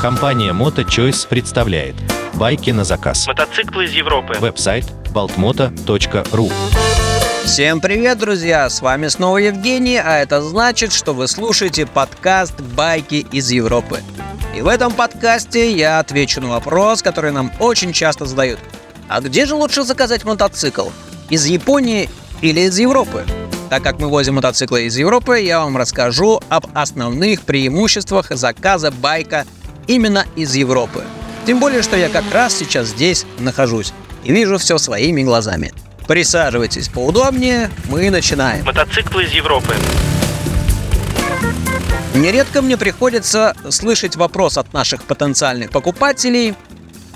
Компания MotoChoice представляет байки на заказ. Мотоциклы из Европы. Веб-сайт baltmoto.ru Всем привет, друзья! С вами снова Евгений, а это значит, что вы слушаете подкаст «Байки из Европы». И в этом подкасте я отвечу на вопрос, который нам очень часто задают. А где же лучше заказать мотоцикл? Из Японии или из Европы? Так как мы возим мотоциклы из Европы, я вам расскажу об основных преимуществах заказа байка именно из Европы. Тем более, что я как раз сейчас здесь нахожусь и вижу все своими глазами. Присаживайтесь поудобнее, мы начинаем. Мотоциклы из Европы. Нередко мне приходится слышать вопрос от наших потенциальных покупателей,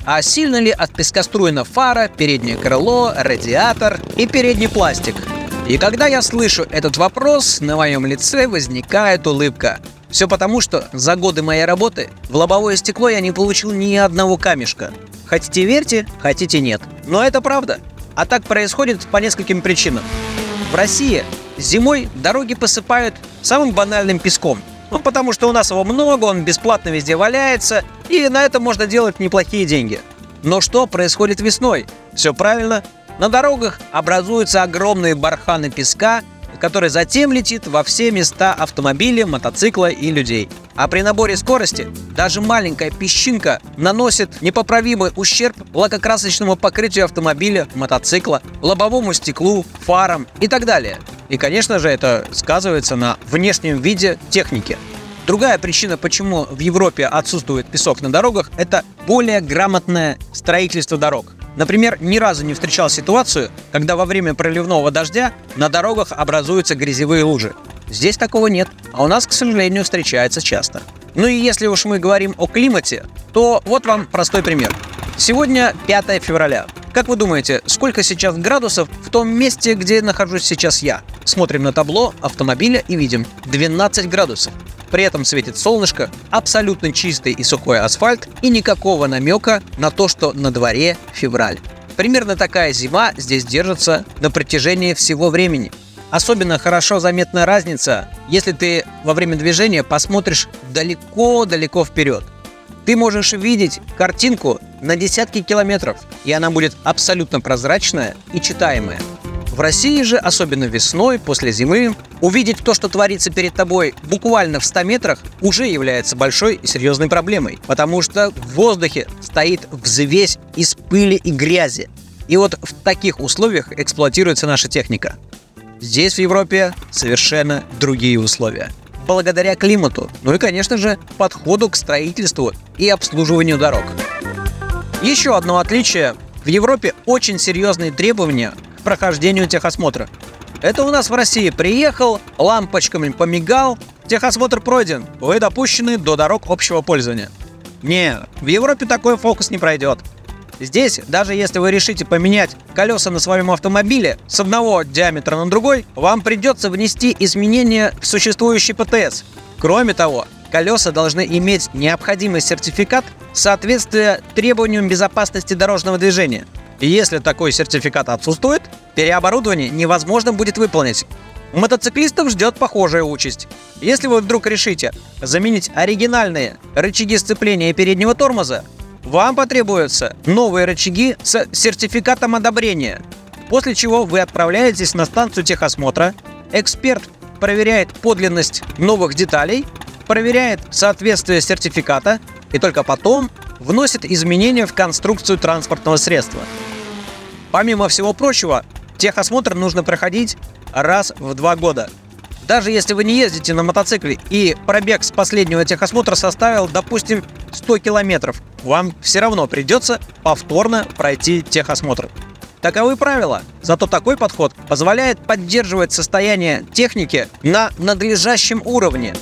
а сильно ли от пескоструена фара, переднее крыло, радиатор и передний пластик? И когда я слышу этот вопрос, на моем лице возникает улыбка. Все потому, что за годы моей работы в лобовое стекло я не получил ни одного камешка. Хотите верьте, хотите нет. Но это правда. А так происходит по нескольким причинам. В России зимой дороги посыпают самым банальным песком. Ну, потому что у нас его много, он бесплатно везде валяется, и на это можно делать неплохие деньги. Но что происходит весной? Все правильно. На дорогах образуются огромные барханы песка, который затем летит во все места автомобиля, мотоцикла и людей. А при наборе скорости даже маленькая песчинка наносит непоправимый ущерб лакокрасочному покрытию автомобиля, мотоцикла, лобовому стеклу, фарам и так далее. И, конечно же, это сказывается на внешнем виде техники. Другая причина, почему в Европе отсутствует песок на дорогах, это более грамотное строительство дорог. Например, ни разу не встречал ситуацию, когда во время проливного дождя на дорогах образуются грязевые лужи. Здесь такого нет, а у нас, к сожалению, встречается часто. Ну и если уж мы говорим о климате, то вот вам простой пример. Сегодня 5 февраля. Как вы думаете, сколько сейчас градусов в том месте, где нахожусь сейчас я? Смотрим на табло автомобиля и видим 12 градусов. При этом светит солнышко, абсолютно чистый и сухой асфальт и никакого намека на то, что на дворе февраль. Примерно такая зима здесь держится на протяжении всего времени. Особенно хорошо заметна разница, если ты во время движения посмотришь далеко-далеко вперед. Ты можешь видеть картинку на десятки километров, и она будет абсолютно прозрачная и читаемая. В России же, особенно весной, после зимы, увидеть то, что творится перед тобой буквально в 100 метрах, уже является большой и серьезной проблемой, потому что в воздухе стоит взвесь из пыли и грязи. И вот в таких условиях эксплуатируется наша техника. Здесь, в Европе, совершенно другие условия. Благодаря климату, ну и, конечно же, подходу к строительству и обслуживанию дорог. Еще одно отличие. В Европе очень серьезные требования прохождению техосмотра. Это у нас в России приехал, лампочками помигал, техосмотр пройден, вы допущены до дорог общего пользования. Не, в Европе такой фокус не пройдет. Здесь, даже если вы решите поменять колеса на своем автомобиле с одного диаметра на другой, вам придется внести изменения в существующий ПТС. Кроме того, колеса должны иметь необходимый сертификат соответствия требованиям безопасности дорожного движения – и если такой сертификат отсутствует, переоборудование невозможно будет выполнить. Мотоциклистов ждет похожая участь. Если вы вдруг решите заменить оригинальные рычаги сцепления переднего тормоза, вам потребуются новые рычаги с сертификатом одобрения, после чего вы отправляетесь на станцию техосмотра, эксперт проверяет подлинность новых деталей, проверяет соответствие сертификата и только потом вносит изменения в конструкцию транспортного средства. Помимо всего прочего, техосмотр нужно проходить раз в два года. Даже если вы не ездите на мотоцикле и пробег с последнего техосмотра составил, допустим, 100 километров, вам все равно придется повторно пройти техосмотр. Таковы правила. Зато такой подход позволяет поддерживать состояние техники на надлежащем уровне,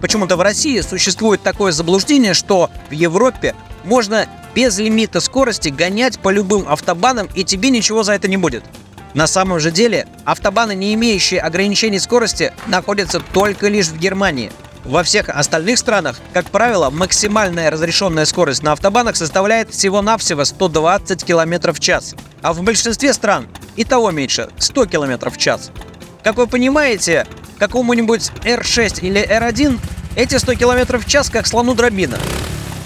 Почему-то в России существует такое заблуждение, что в Европе можно без лимита скорости гонять по любым автобанам и тебе ничего за это не будет. На самом же деле, автобаны, не имеющие ограничений скорости, находятся только лишь в Германии. Во всех остальных странах, как правило, максимальная разрешенная скорость на автобанах составляет всего-навсего 120 км в час. А в большинстве стран и того меньше – 100 км в час. Как вы понимаете, какому-нибудь R6 или R1 Эти 100 км в час как слону дробина.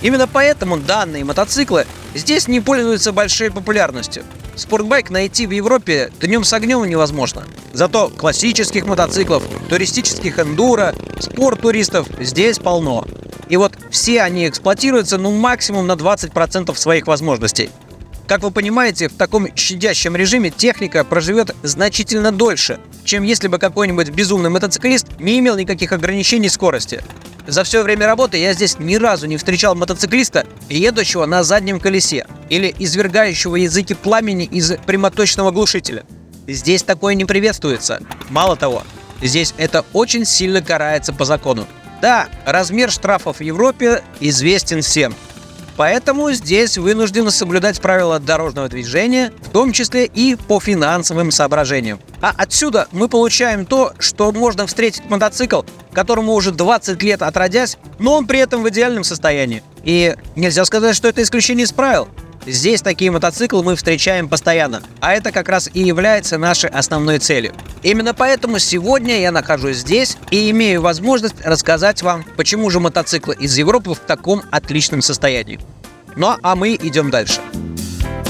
Именно поэтому данные мотоциклы здесь не пользуются большой популярностью. Спортбайк найти в Европе днем с огнем невозможно. Зато классических мотоциклов, туристических эндуро, спорт-туристов здесь полно. И вот все они эксплуатируются ну максимум на 20% своих возможностей. Как вы понимаете, в таком щадящем режиме техника проживет значительно дольше, чем если бы какой-нибудь безумный мотоциклист не имел никаких ограничений скорости. За все время работы я здесь ни разу не встречал мотоциклиста, едущего на заднем колесе или извергающего языки пламени из прямоточного глушителя. Здесь такое не приветствуется. Мало того, здесь это очень сильно карается по закону. Да, размер штрафов в Европе известен всем. Поэтому здесь вынуждены соблюдать правила дорожного движения, в том числе и по финансовым соображениям. А отсюда мы получаем то, что можно встретить мотоцикл, которому уже 20 лет отродясь, но он при этом в идеальном состоянии. И нельзя сказать, что это исключение из правил. Здесь такие мотоциклы мы встречаем постоянно, а это как раз и является нашей основной целью. Именно поэтому сегодня я нахожусь здесь и имею возможность рассказать вам, почему же мотоциклы из Европы в таком отличном состоянии. Ну а мы идем дальше.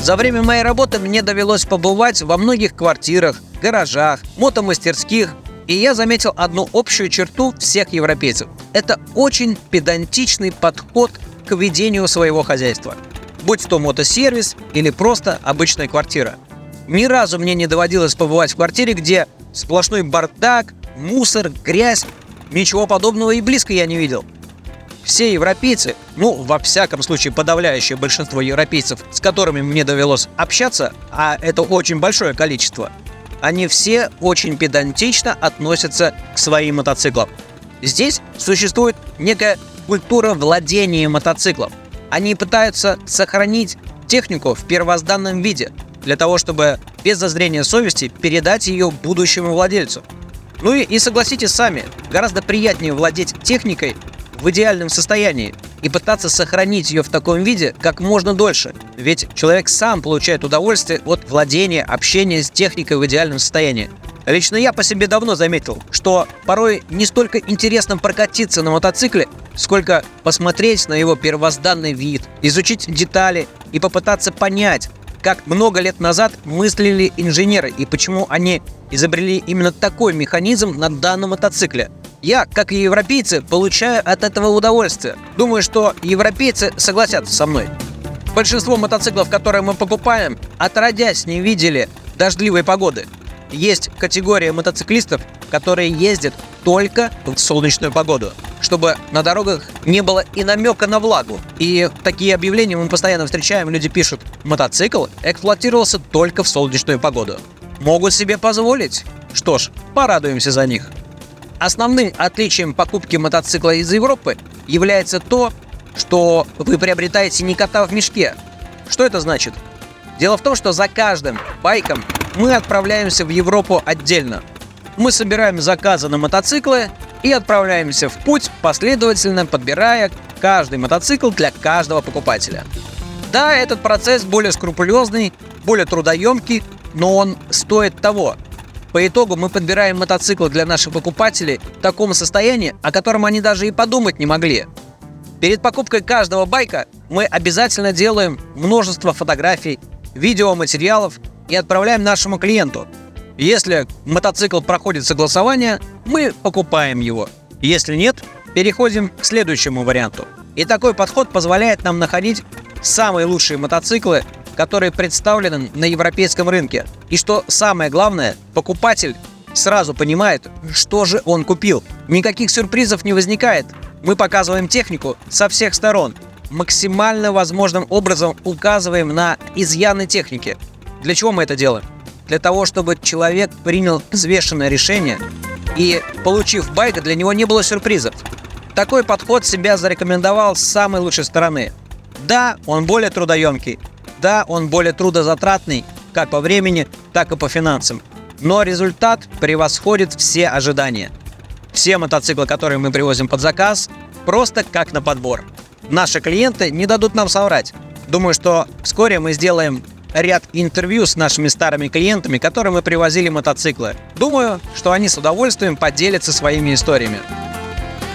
За время моей работы мне довелось побывать во многих квартирах, гаражах, мотомастерских, и я заметил одну общую черту всех европейцев. Это очень педантичный подход к ведению своего хозяйства – будь то мотосервис или просто обычная квартира. Ни разу мне не доводилось побывать в квартире, где сплошной бардак, мусор, грязь. Ничего подобного и близко я не видел. Все европейцы, ну, во всяком случае, подавляющее большинство европейцев, с которыми мне довелось общаться, а это очень большое количество, они все очень педантично относятся к своим мотоциклам. Здесь существует некая культура владения мотоциклом. Они пытаются сохранить технику в первозданном виде, для того, чтобы без зазрения совести передать ее будущему владельцу. Ну и, и согласитесь сами, гораздо приятнее владеть техникой в идеальном состоянии и пытаться сохранить ее в таком виде как можно дольше. Ведь человек сам получает удовольствие от владения, общения с техникой в идеальном состоянии. Лично я по себе давно заметил, что порой не столько интересно прокатиться на мотоцикле, сколько посмотреть на его первозданный вид, изучить детали и попытаться понять, как много лет назад мыслили инженеры и почему они изобрели именно такой механизм на данном мотоцикле. Я, как и европейцы, получаю от этого удовольствие. Думаю, что европейцы согласятся со мной. Большинство мотоциклов, которые мы покупаем, отродясь не видели дождливой погоды. Есть категория мотоциклистов, которые ездят только в солнечную погоду, чтобы на дорогах не было и намека на влагу. И такие объявления мы постоянно встречаем, люди пишут, мотоцикл эксплуатировался только в солнечную погоду. Могут себе позволить? Что ж, порадуемся за них. Основным отличием покупки мотоцикла из Европы является то, что вы приобретаете не кота в мешке. Что это значит? Дело в том, что за каждым байком мы отправляемся в Европу отдельно. Мы собираем заказы на мотоциклы и отправляемся в путь, последовательно подбирая каждый мотоцикл для каждого покупателя. Да, этот процесс более скрупулезный, более трудоемкий, но он стоит того. По итогу мы подбираем мотоцикл для наших покупателей в таком состоянии, о котором они даже и подумать не могли. Перед покупкой каждого байка мы обязательно делаем множество фотографий, видеоматериалов и отправляем нашему клиенту. Если мотоцикл проходит согласование, мы покупаем его. Если нет, переходим к следующему варианту. И такой подход позволяет нам находить самые лучшие мотоциклы, которые представлены на европейском рынке. И что самое главное, покупатель сразу понимает, что же он купил. Никаких сюрпризов не возникает. Мы показываем технику со всех сторон. Максимально возможным образом указываем на изъяны техники. Для чего мы это делаем? Для того, чтобы человек принял взвешенное решение и, получив байк, для него не было сюрпризов. Такой подход себя зарекомендовал с самой лучшей стороны. Да, он более трудоемкий. Да, он более трудозатратный, как по времени, так и по финансам. Но результат превосходит все ожидания. Все мотоциклы, которые мы привозим под заказ, просто как на подбор. Наши клиенты не дадут нам соврать. Думаю, что вскоре мы сделаем ряд интервью с нашими старыми клиентами, которым мы привозили мотоциклы. Думаю, что они с удовольствием поделятся своими историями.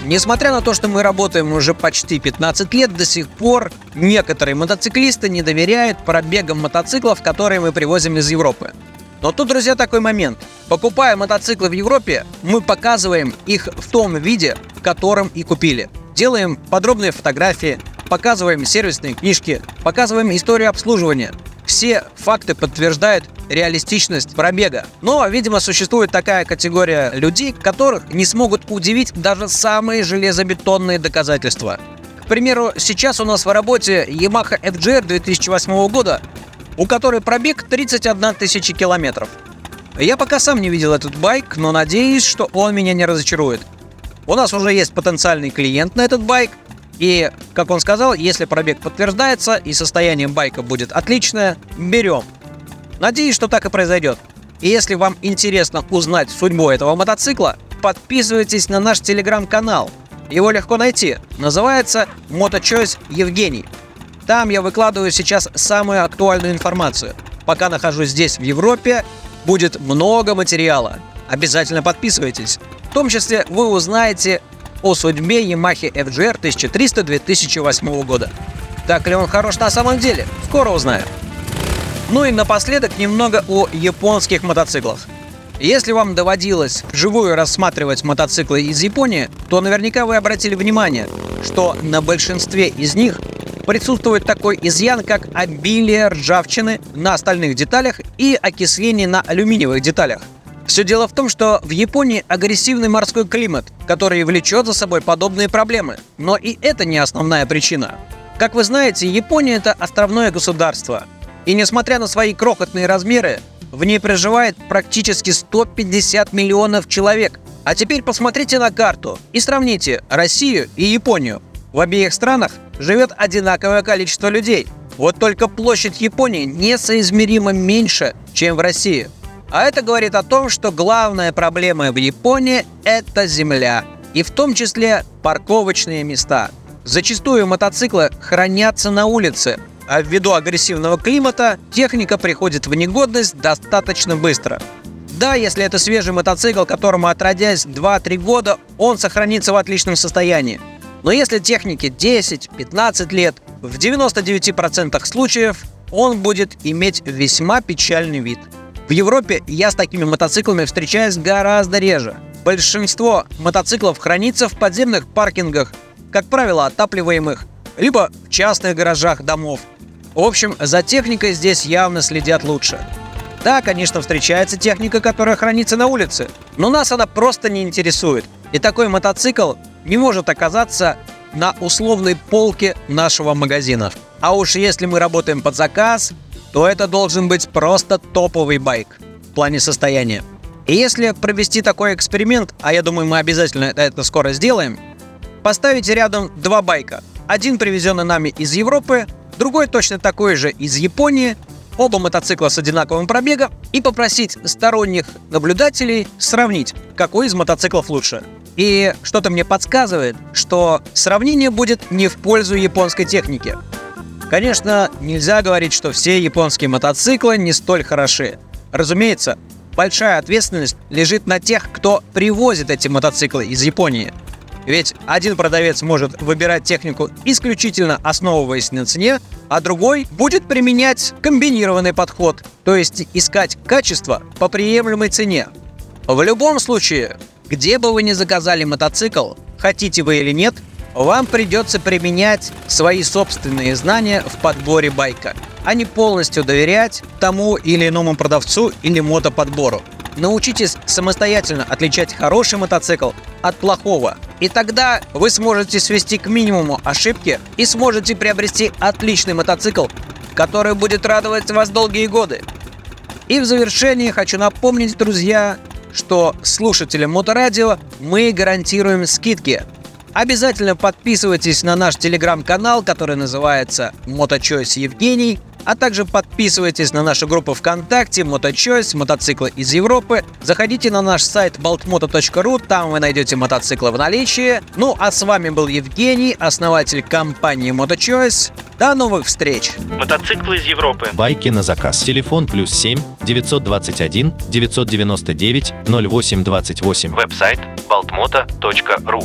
Несмотря на то, что мы работаем уже почти 15 лет, до сих пор некоторые мотоциклисты не доверяют пробегам мотоциклов, которые мы привозим из Европы. Но тут, друзья, такой момент. Покупая мотоциклы в Европе, мы показываем их в том виде, в котором и купили. Делаем подробные фотографии, показываем сервисные книжки, показываем историю обслуживания. Все факты подтверждают реалистичность пробега. Но, видимо, существует такая категория людей, которых не смогут удивить даже самые железобетонные доказательства. К примеру, сейчас у нас в работе Yamaha FGR 2008 года, у которой пробег 31 тысяча километров. Я пока сам не видел этот байк, но надеюсь, что он меня не разочарует. У нас уже есть потенциальный клиент на этот байк, и, как он сказал, если пробег подтверждается и состояние байка будет отличное, берем. Надеюсь, что так и произойдет. И если вам интересно узнать судьбу этого мотоцикла, подписывайтесь на наш телеграм-канал. Его легко найти. Называется «Моточойс Евгений». Там я выкладываю сейчас самую актуальную информацию. Пока нахожусь здесь, в Европе, будет много материала. Обязательно подписывайтесь. Том числе вы узнаете о судьбе Yamaha FGR 1300 2008 года. Так ли он хорош на самом деле? Скоро узнаем. Ну и напоследок немного о японских мотоциклах. Если вам доводилось вживую рассматривать мотоциклы из Японии, то наверняка вы обратили внимание, что на большинстве из них присутствует такой изъян, как обилие ржавчины на остальных деталях и окисление на алюминиевых деталях. Все дело в том, что в Японии агрессивный морской климат, который влечет за собой подобные проблемы. Но и это не основная причина. Как вы знаете, Япония это островное государство. И несмотря на свои крохотные размеры, в ней проживает практически 150 миллионов человек. А теперь посмотрите на карту и сравните Россию и Японию. В обеих странах живет одинаковое количество людей. Вот только площадь Японии несоизмеримо меньше, чем в России. А это говорит о том, что главная проблема в Японии – это земля. И в том числе парковочные места. Зачастую мотоциклы хранятся на улице, а ввиду агрессивного климата техника приходит в негодность достаточно быстро. Да, если это свежий мотоцикл, которому отродясь 2-3 года, он сохранится в отличном состоянии. Но если технике 10-15 лет, в 99% случаев он будет иметь весьма печальный вид. В Европе я с такими мотоциклами встречаюсь гораздо реже. Большинство мотоциклов хранится в подземных паркингах, как правило, отапливаемых, либо в частных гаражах домов. В общем, за техникой здесь явно следят лучше. Да, конечно, встречается техника, которая хранится на улице, но нас она просто не интересует. И такой мотоцикл не может оказаться на условной полке нашего магазина. А уж если мы работаем под заказ, то это должен быть просто топовый байк в плане состояния. И если провести такой эксперимент, а я думаю, мы обязательно это скоро сделаем, поставить рядом два байка. Один привезенный нами из Европы, другой точно такой же из Японии, оба мотоцикла с одинаковым пробегом, и попросить сторонних наблюдателей сравнить, какой из мотоциклов лучше. И что-то мне подсказывает, что сравнение будет не в пользу японской техники. Конечно, нельзя говорить, что все японские мотоциклы не столь хороши. Разумеется, большая ответственность лежит на тех, кто привозит эти мотоциклы из Японии. Ведь один продавец может выбирать технику исключительно основываясь на цене, а другой будет применять комбинированный подход, то есть искать качество по приемлемой цене. В любом случае, где бы вы ни заказали мотоцикл, хотите вы или нет, вам придется применять свои собственные знания в подборе байка, а не полностью доверять тому или иному продавцу или мотоподбору. Научитесь самостоятельно отличать хороший мотоцикл от плохого. И тогда вы сможете свести к минимуму ошибки и сможете приобрести отличный мотоцикл, который будет радовать вас долгие годы. И в завершении хочу напомнить, друзья, что слушателям Моторадио мы гарантируем скидки. Обязательно подписывайтесь на наш телеграм-канал, который называется Моточойс Евгений, а также подписывайтесь на нашу группу ВКонтакте Моточойс, мотоциклы из Европы. Заходите на наш сайт baltmoto.ru, там вы найдете мотоциклы в наличии. Ну а с вами был Евгений, основатель компании Моточойс. До новых встреч! Мотоциклы из Европы. Байки на заказ. Телефон плюс 7 921 999 0828. Веб-сайт baltmoto.ru